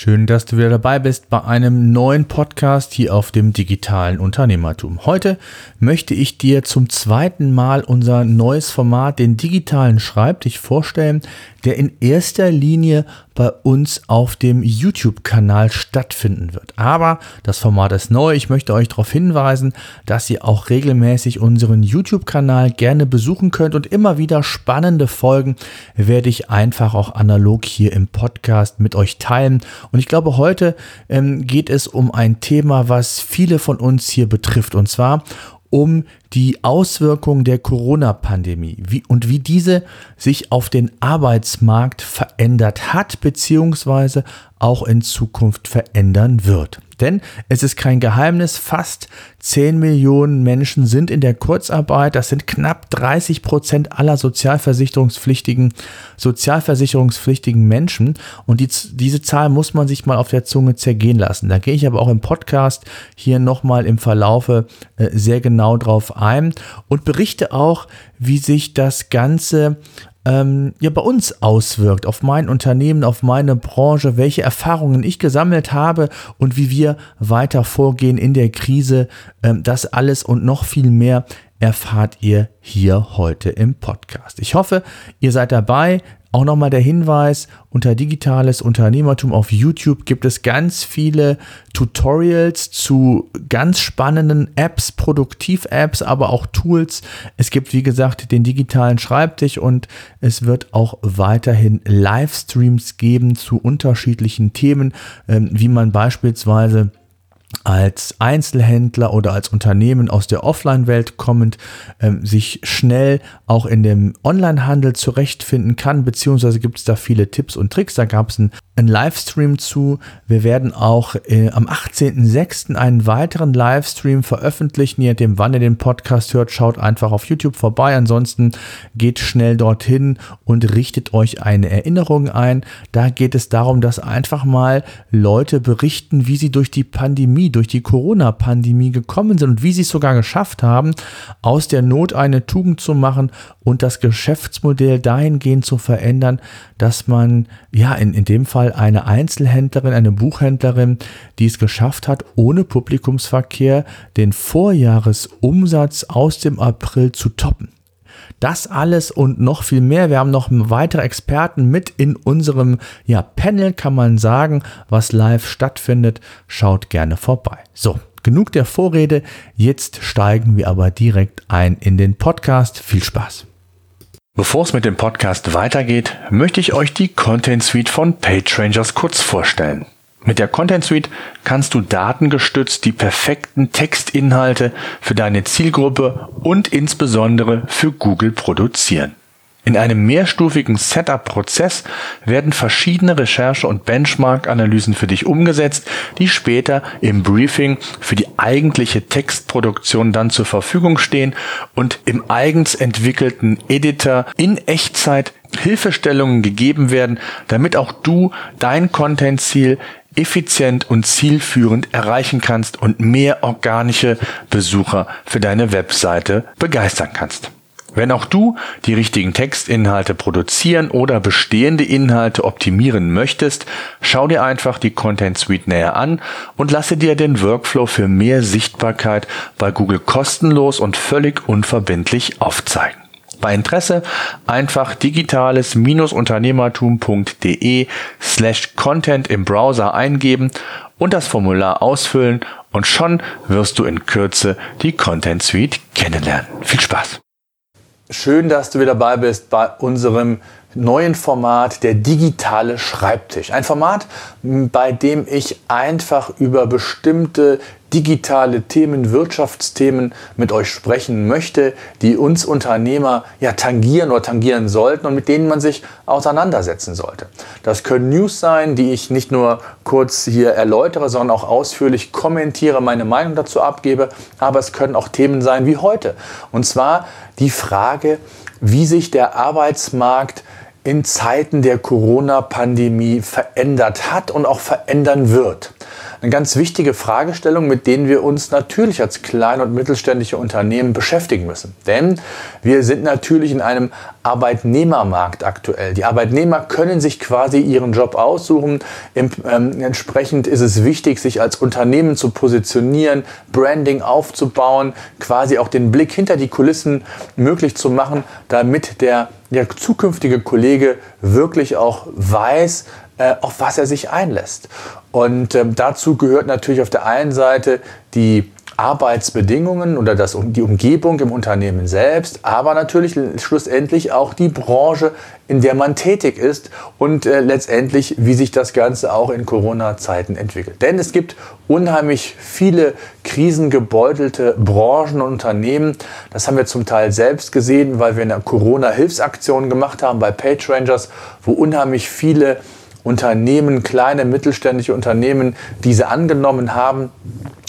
Schön, dass du wieder dabei bist bei einem neuen Podcast hier auf dem digitalen Unternehmertum. Heute möchte ich dir zum zweiten Mal unser neues Format, den digitalen Schreibtisch, vorstellen, der in erster Linie bei uns auf dem YouTube-Kanal stattfinden wird. Aber das Format ist neu. Ich möchte euch darauf hinweisen, dass ihr auch regelmäßig unseren YouTube-Kanal gerne besuchen könnt und immer wieder spannende Folgen werde ich einfach auch analog hier im Podcast mit euch teilen. Und ich glaube, heute ähm, geht es um ein Thema, was viele von uns hier betrifft. Und zwar um die Auswirkungen der Corona-Pandemie und wie diese sich auf den Arbeitsmarkt verändert hat, beziehungsweise auch in Zukunft verändern wird. Denn es ist kein Geheimnis, fast 10 Millionen Menschen sind in der Kurzarbeit. Das sind knapp 30 Prozent aller sozialversicherungspflichtigen, sozialversicherungspflichtigen Menschen. Und die, diese Zahl muss man sich mal auf der Zunge zergehen lassen. Da gehe ich aber auch im Podcast hier nochmal im Verlaufe äh, sehr genau drauf ein und berichte auch, wie sich das Ganze ähm, ja bei uns auswirkt, auf mein Unternehmen, auf meine Branche, welche Erfahrungen ich gesammelt habe und wie wir weiter vorgehen in der Krise. Ähm, das alles und noch viel mehr erfahrt ihr hier heute im Podcast. Ich hoffe, ihr seid dabei. Auch nochmal der Hinweis, unter digitales Unternehmertum auf YouTube gibt es ganz viele Tutorials zu ganz spannenden Apps, Produktiv-Apps, aber auch Tools. Es gibt, wie gesagt, den digitalen Schreibtisch und es wird auch weiterhin Livestreams geben zu unterschiedlichen Themen, ähm, wie man beispielsweise als Einzelhändler oder als Unternehmen aus der Offline-Welt kommend ähm, sich schnell auch in dem Online-Handel zurechtfinden kann, beziehungsweise gibt es da viele Tipps und Tricks. Da gab es einen, einen, Livestream zu. Wir werden auch äh, am 18.06. einen weiteren Livestream veröffentlichen. Je nachdem, wann ihr den Podcast hört, schaut einfach auf YouTube vorbei. Ansonsten geht schnell dorthin und richtet euch eine Erinnerung ein. Da geht es darum, dass einfach mal Leute berichten, wie sie durch die Pandemie Pandemie, durch die Corona-Pandemie gekommen sind und wie sie es sogar geschafft haben, aus der Not eine Tugend zu machen und das Geschäftsmodell dahingehend zu verändern, dass man, ja, in, in dem Fall eine Einzelhändlerin, eine Buchhändlerin, die es geschafft hat, ohne Publikumsverkehr den Vorjahresumsatz aus dem April zu toppen. Das alles und noch viel mehr. Wir haben noch weitere Experten mit in unserem ja, Panel, kann man sagen, was live stattfindet. Schaut gerne vorbei. So, genug der Vorrede. Jetzt steigen wir aber direkt ein in den Podcast. Viel Spaß. Bevor es mit dem Podcast weitergeht, möchte ich euch die Content Suite von PageRangers kurz vorstellen. Mit der Content Suite kannst du datengestützt die perfekten Textinhalte für deine Zielgruppe und insbesondere für Google produzieren. In einem mehrstufigen Setup-Prozess werden verschiedene Recherche- und Benchmark-Analysen für dich umgesetzt, die später im Briefing für die eigentliche Textproduktion dann zur Verfügung stehen und im eigens entwickelten Editor in Echtzeit Hilfestellungen gegeben werden, damit auch du dein Content-Ziel effizient und zielführend erreichen kannst und mehr organische Besucher für deine Webseite begeistern kannst. Wenn auch du die richtigen Textinhalte produzieren oder bestehende Inhalte optimieren möchtest, schau dir einfach die Content Suite näher an und lasse dir den Workflow für mehr Sichtbarkeit bei Google kostenlos und völlig unverbindlich aufzeigen. Bei Interesse einfach digitales-unternehmertum.de slash content im Browser eingeben und das Formular ausfüllen und schon wirst du in Kürze die Content Suite kennenlernen. Viel Spaß! Schön, dass du wieder dabei bist bei unserem neuen Format, der digitale Schreibtisch. Ein Format, bei dem ich einfach über bestimmte digitale Themen, Wirtschaftsthemen mit euch sprechen möchte, die uns Unternehmer ja tangieren oder tangieren sollten und mit denen man sich auseinandersetzen sollte. Das können News sein, die ich nicht nur kurz hier erläutere, sondern auch ausführlich kommentiere, meine Meinung dazu abgebe, aber es können auch Themen sein wie heute. Und zwar die Frage, wie sich der Arbeitsmarkt in Zeiten der Corona-Pandemie verändert hat und auch verändern wird. Eine ganz wichtige Fragestellung, mit denen wir uns natürlich als kleine und mittelständische Unternehmen beschäftigen müssen. Denn wir sind natürlich in einem Arbeitnehmermarkt aktuell. Die Arbeitnehmer können sich quasi ihren Job aussuchen. Ähm, entsprechend ist es wichtig, sich als Unternehmen zu positionieren, Branding aufzubauen, quasi auch den Blick hinter die Kulissen möglich zu machen, damit der, der zukünftige Kollege wirklich auch weiß, auf was er sich einlässt. Und ähm, dazu gehört natürlich auf der einen Seite die Arbeitsbedingungen oder das, die Umgebung im Unternehmen selbst, aber natürlich schlussendlich auch die Branche, in der man tätig ist und äh, letztendlich, wie sich das Ganze auch in Corona-Zeiten entwickelt. Denn es gibt unheimlich viele krisengebeutelte Branchen und Unternehmen. Das haben wir zum Teil selbst gesehen, weil wir eine Corona-Hilfsaktion gemacht haben bei PageRangers, wo unheimlich viele Unternehmen, kleine mittelständische Unternehmen diese angenommen haben.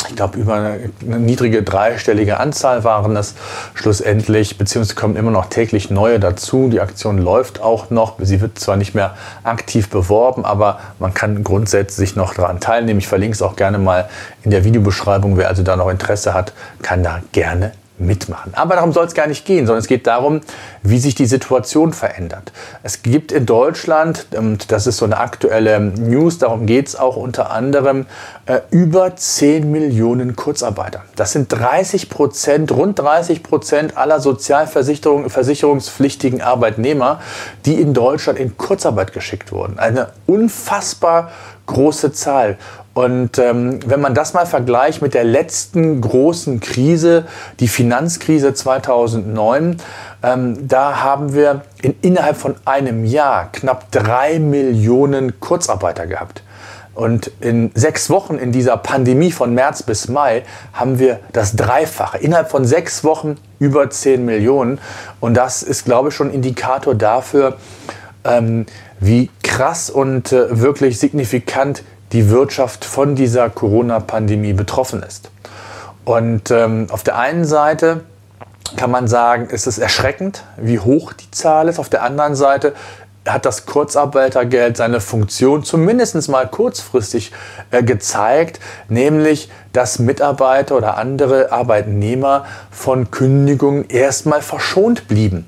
Ich glaube, über eine, niedrige dreistellige Anzahl waren es schlussendlich, beziehungsweise kommen immer noch täglich neue dazu. Die Aktion läuft auch noch. Sie wird zwar nicht mehr aktiv beworben, aber man kann grundsätzlich noch daran teilnehmen. Ich verlinke es auch gerne mal in der Videobeschreibung. Wer also da noch Interesse hat, kann da gerne mitmachen. Aber darum soll es gar nicht gehen, sondern es geht darum, wie sich die Situation verändert. Es gibt in Deutschland, und das ist so eine aktuelle News, darum geht es auch unter anderem, äh, über 10 Millionen Kurzarbeiter. Das sind 30 Prozent, rund 30 Prozent aller sozialversicherungspflichtigen Arbeitnehmer, die in Deutschland in Kurzarbeit geschickt wurden. Eine unfassbar große Zahl. Und ähm, wenn man das mal vergleicht mit der letzten großen Krise, die Finanzkrise 2009, ähm, da haben wir in, innerhalb von einem Jahr knapp drei Millionen Kurzarbeiter gehabt. Und in sechs Wochen in dieser Pandemie von März bis Mai haben wir das Dreifache. Innerhalb von sechs Wochen über zehn Millionen. Und das ist, glaube ich, schon Indikator dafür, ähm, wie krass und äh, wirklich signifikant die Wirtschaft von dieser Corona-Pandemie betroffen ist. Und ähm, auf der einen Seite kann man sagen, ist es erschreckend, wie hoch die Zahl ist. Auf der anderen Seite hat das Kurzarbeitergeld seine Funktion zumindest mal kurzfristig äh, gezeigt, nämlich dass Mitarbeiter oder andere Arbeitnehmer von Kündigungen erstmal verschont blieben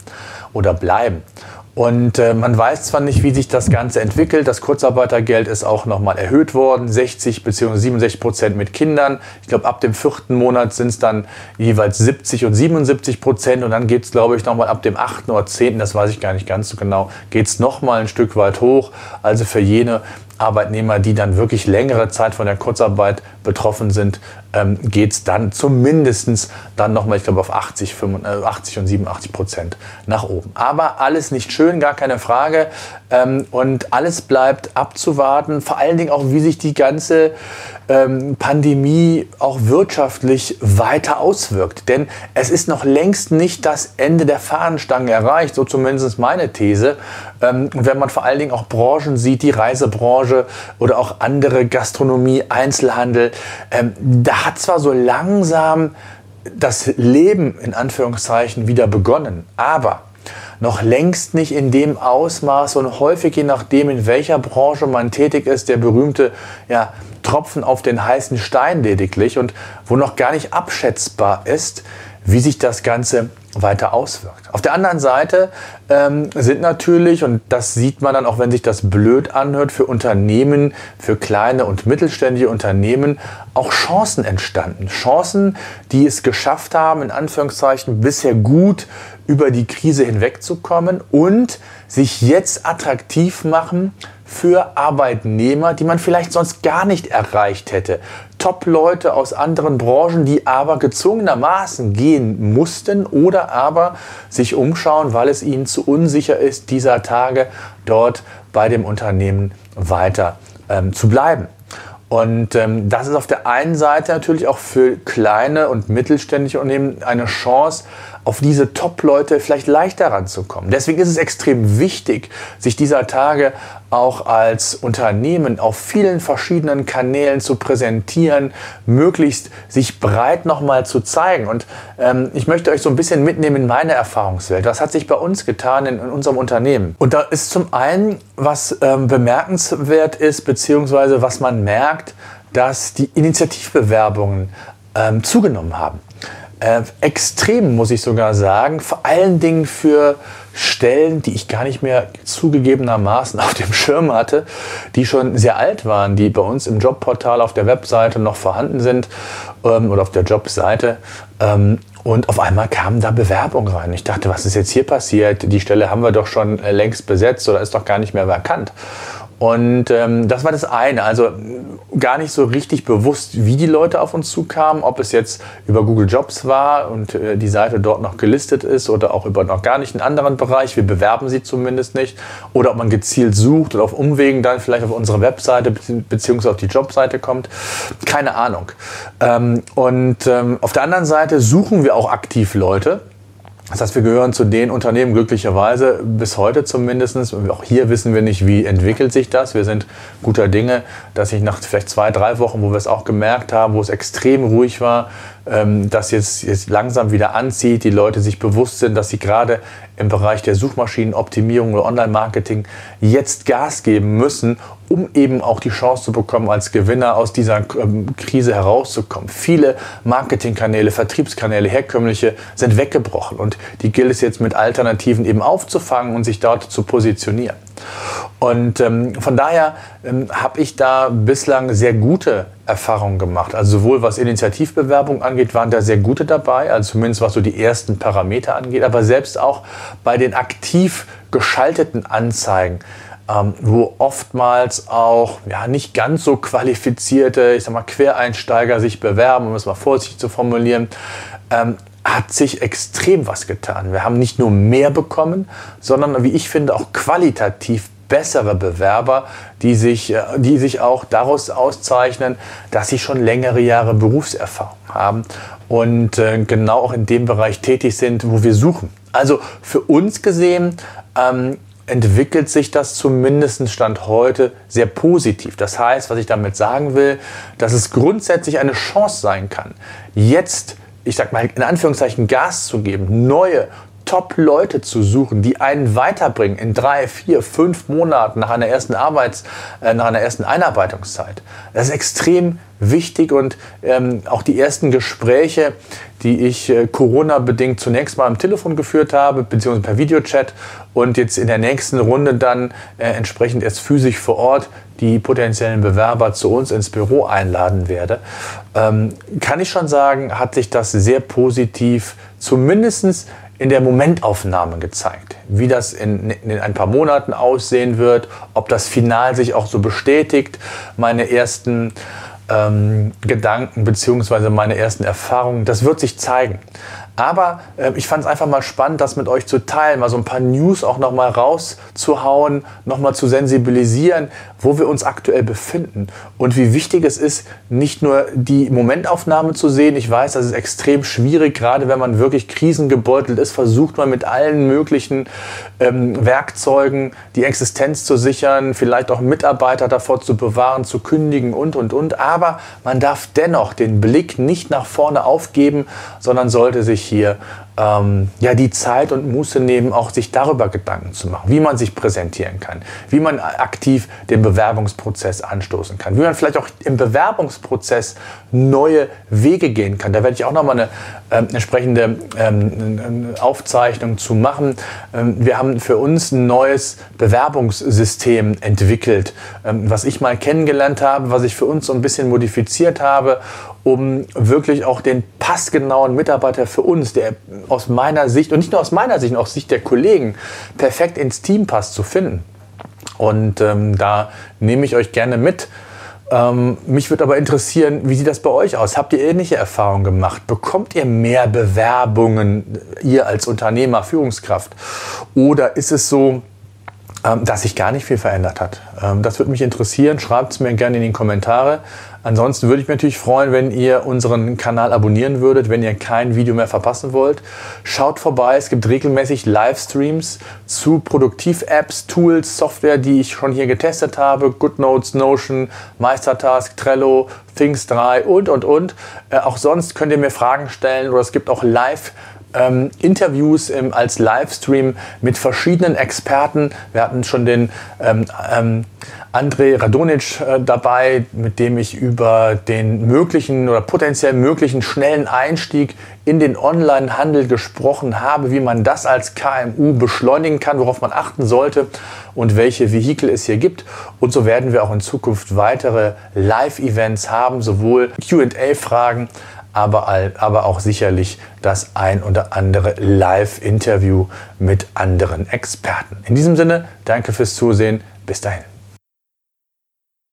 oder bleiben. Und äh, man weiß zwar nicht, wie sich das Ganze entwickelt. Das Kurzarbeitergeld ist auch nochmal erhöht worden, 60 bzw. 67 Prozent mit Kindern. Ich glaube, ab dem vierten Monat sind es dann jeweils 70 und 77 Prozent. Und dann geht es, glaube ich, nochmal ab dem achten oder zehnten, das weiß ich gar nicht ganz so genau, geht es nochmal ein Stück weit hoch. Also für jene Arbeitnehmer, die dann wirklich längere Zeit von der Kurzarbeit betroffen sind, ähm, geht es dann zumindest dann nochmal, ich glaube, auf 80, 85, 80 und 87 Prozent nach oben. Aber alles nicht schön, gar keine Frage. Ähm, und alles bleibt abzuwarten, vor allen Dingen auch, wie sich die ganze ähm, Pandemie auch wirtschaftlich weiter auswirkt. Denn es ist noch längst nicht das Ende der Fahnenstange erreicht, so zumindest meine These. Ähm, wenn man vor allen Dingen auch Branchen sieht, die Reisebranche oder auch andere Gastronomie, Einzelhandel, ähm, da hat zwar so langsam das Leben in Anführungszeichen wieder begonnen, aber noch längst nicht in dem Ausmaß und häufig je nachdem, in welcher Branche man tätig ist, der berühmte ja, Tropfen auf den heißen Stein lediglich und wo noch gar nicht abschätzbar ist, wie sich das Ganze weiter auswirkt. Auf der anderen Seite ähm, sind natürlich, und das sieht man dann auch, wenn sich das blöd anhört, für Unternehmen, für kleine und mittelständische Unternehmen auch Chancen entstanden. Chancen, die es geschafft haben, in Anführungszeichen bisher gut über die Krise hinwegzukommen und sich jetzt attraktiv machen für Arbeitnehmer, die man vielleicht sonst gar nicht erreicht hätte. Top-Leute aus anderen Branchen, die aber gezwungenermaßen gehen mussten oder aber sich umschauen, weil es ihnen zu unsicher ist, dieser Tage dort bei dem Unternehmen weiter ähm, zu bleiben. Und ähm, das ist auf der einen Seite natürlich auch für kleine und mittelständische Unternehmen eine Chance, auf diese Top-Leute vielleicht leichter ranzukommen. Deswegen ist es extrem wichtig, sich dieser Tage auch als Unternehmen auf vielen verschiedenen Kanälen zu präsentieren, möglichst sich breit nochmal zu zeigen. Und ähm, ich möchte euch so ein bisschen mitnehmen in meine Erfahrungswelt. Was hat sich bei uns getan in, in unserem Unternehmen? Und da ist zum einen, was ähm, bemerkenswert ist, beziehungsweise was man merkt, dass die Initiativbewerbungen ähm, zugenommen haben. Äh, extrem, muss ich sogar sagen, vor allen Dingen für Stellen, die ich gar nicht mehr zugegebenermaßen auf dem Schirm hatte, die schon sehr alt waren, die bei uns im Jobportal auf der Webseite noch vorhanden sind ähm, oder auf der Jobseite. Ähm, und auf einmal kamen da Bewerbungen rein. Ich dachte, was ist jetzt hier passiert? Die Stelle haben wir doch schon äh, längst besetzt oder ist doch gar nicht mehr vakant. Und ähm, das war das eine. Also gar nicht so richtig bewusst, wie die Leute auf uns zukamen, ob es jetzt über Google Jobs war und äh, die Seite dort noch gelistet ist oder auch über noch gar nicht einen anderen Bereich. Wir bewerben sie zumindest nicht. Oder ob man gezielt sucht oder auf Umwegen dann vielleicht auf unsere Webseite beziehungsweise auf die Jobseite kommt. Keine Ahnung. Ähm, und ähm, auf der anderen Seite suchen wir auch aktiv Leute das heißt, wir gehören zu den Unternehmen glücklicherweise bis heute zumindest. Auch hier wissen wir nicht, wie entwickelt sich das. Wir sind guter Dinge, dass sich nach vielleicht zwei, drei Wochen, wo wir es auch gemerkt haben, wo es extrem ruhig war, ähm, das jetzt, jetzt langsam wieder anzieht, die Leute sich bewusst sind, dass sie gerade im Bereich der Suchmaschinenoptimierung oder Online-Marketing jetzt Gas geben müssen, um eben auch die Chance zu bekommen, als Gewinner aus dieser ähm, Krise herauszukommen. Viele Marketingkanäle, Vertriebskanäle, herkömmliche sind weggebrochen und die gilt es jetzt mit Alternativen eben aufzufangen und sich dort zu positionieren. Und ähm, von daher ähm, habe ich da bislang sehr gute Erfahrungen gemacht. Also sowohl was Initiativbewerbung angeht, waren da sehr gute dabei, also zumindest was so die ersten Parameter angeht, aber selbst auch bei den aktiv geschalteten Anzeigen, ähm, wo oftmals auch ja, nicht ganz so qualifizierte, ich sag mal, Quereinsteiger sich bewerben, um es mal vorsichtig zu formulieren, ähm, hat sich extrem was getan. Wir haben nicht nur mehr bekommen, sondern, wie ich finde, auch qualitativ bessere Bewerber, die sich, äh, die sich auch daraus auszeichnen, dass sie schon längere Jahre Berufserfahrung haben und äh, genau auch in dem Bereich tätig sind, wo wir suchen. Also für uns gesehen ähm, entwickelt sich das zumindest Stand heute sehr positiv. Das heißt, was ich damit sagen will, dass es grundsätzlich eine Chance sein kann, jetzt ich sag mal, in Anführungszeichen Gas zu geben, neue Top-Leute zu suchen, die einen weiterbringen in drei, vier, fünf Monaten nach einer ersten Arbeits-, äh, nach einer ersten Einarbeitungszeit. Das ist extrem wichtig und ähm, auch die ersten Gespräche, die ich äh, Corona-bedingt zunächst mal am Telefon geführt habe, beziehungsweise per Videochat und jetzt in der nächsten Runde dann äh, entsprechend erst physisch vor Ort die potenziellen Bewerber zu uns ins Büro einladen werde, ähm, kann ich schon sagen, hat sich das sehr positiv zumindest in der Momentaufnahme gezeigt. Wie das in, in, ein paar Monaten aussehen wird, ob das Final sich auch so bestätigt. Meine ersten ähm, Gedanken bzw. meine ersten Erfahrungen, das wird sich zeigen. Aber äh, ich fand es einfach mal spannend, das mit euch zu teilen, mal so ein paar News auch noch mal rauszuhauen, noch mal zu sensibilisieren, wo wir uns aktuell befinden und wie wichtig es ist, nicht nur die Momentaufnahme zu sehen. Ich weiß, das ist extrem schwierig, gerade wenn man wirklich krisengebeutelt ist, versucht man mit allen möglichen ähm, Werkzeugen die Existenz zu sichern, vielleicht auch Mitarbeiter davor zu bewahren, zu kündigen und, und, und. Aber man darf dennoch den Blick nicht nach vorne aufgeben, sondern sollte sich hier ähm, ja, die Zeit und Muße nehmen, auch sich darüber Gedanken zu machen, wie man sich präsentieren kann, wie man aktiv den Bewerbungsprozess anstoßen kann, wie man vielleicht auch im Bewerbungsprozess neue Wege gehen kann. Da werde ich auch nochmal eine äh, entsprechende ähm, Aufzeichnung zu machen. Ähm, wir haben für uns ein neues Bewerbungssystem entwickelt, ähm, was ich mal kennengelernt habe, was ich für uns so ein bisschen modifiziert habe um wirklich auch den passgenauen Mitarbeiter für uns, der aus meiner Sicht und nicht nur aus meiner Sicht, auch aus Sicht der Kollegen perfekt ins Team passt, zu finden. Und ähm, da nehme ich euch gerne mit. Ähm, mich würde aber interessieren, wie sieht das bei euch aus? Habt ihr ähnliche Erfahrungen gemacht? Bekommt ihr mehr Bewerbungen, ihr als Unternehmer, Führungskraft? Oder ist es so, ähm, dass sich gar nicht viel verändert hat? Ähm, das würde mich interessieren. Schreibt es mir gerne in die Kommentare. Ansonsten würde ich mich natürlich freuen, wenn ihr unseren Kanal abonnieren würdet, wenn ihr kein Video mehr verpassen wollt. Schaut vorbei, es gibt regelmäßig Livestreams zu Produktiv-Apps, Tools, Software, die ich schon hier getestet habe. GoodNotes, Notion, Meistertask, Trello, Things 3 und, und, und. Äh, auch sonst könnt ihr mir Fragen stellen oder es gibt auch Live- ähm, Interviews ähm, als Livestream mit verschiedenen Experten. Wir hatten schon den ähm, ähm, André Radonic äh, dabei, mit dem ich über den möglichen oder potenziell möglichen schnellen Einstieg in den Online-Handel gesprochen habe, wie man das als KMU beschleunigen kann, worauf man achten sollte und welche Vehikel es hier gibt. Und so werden wir auch in Zukunft weitere Live-Events haben, sowohl QA-Fragen aber, aber auch sicherlich das ein oder andere Live-Interview mit anderen Experten. In diesem Sinne, danke fürs Zusehen. Bis dahin.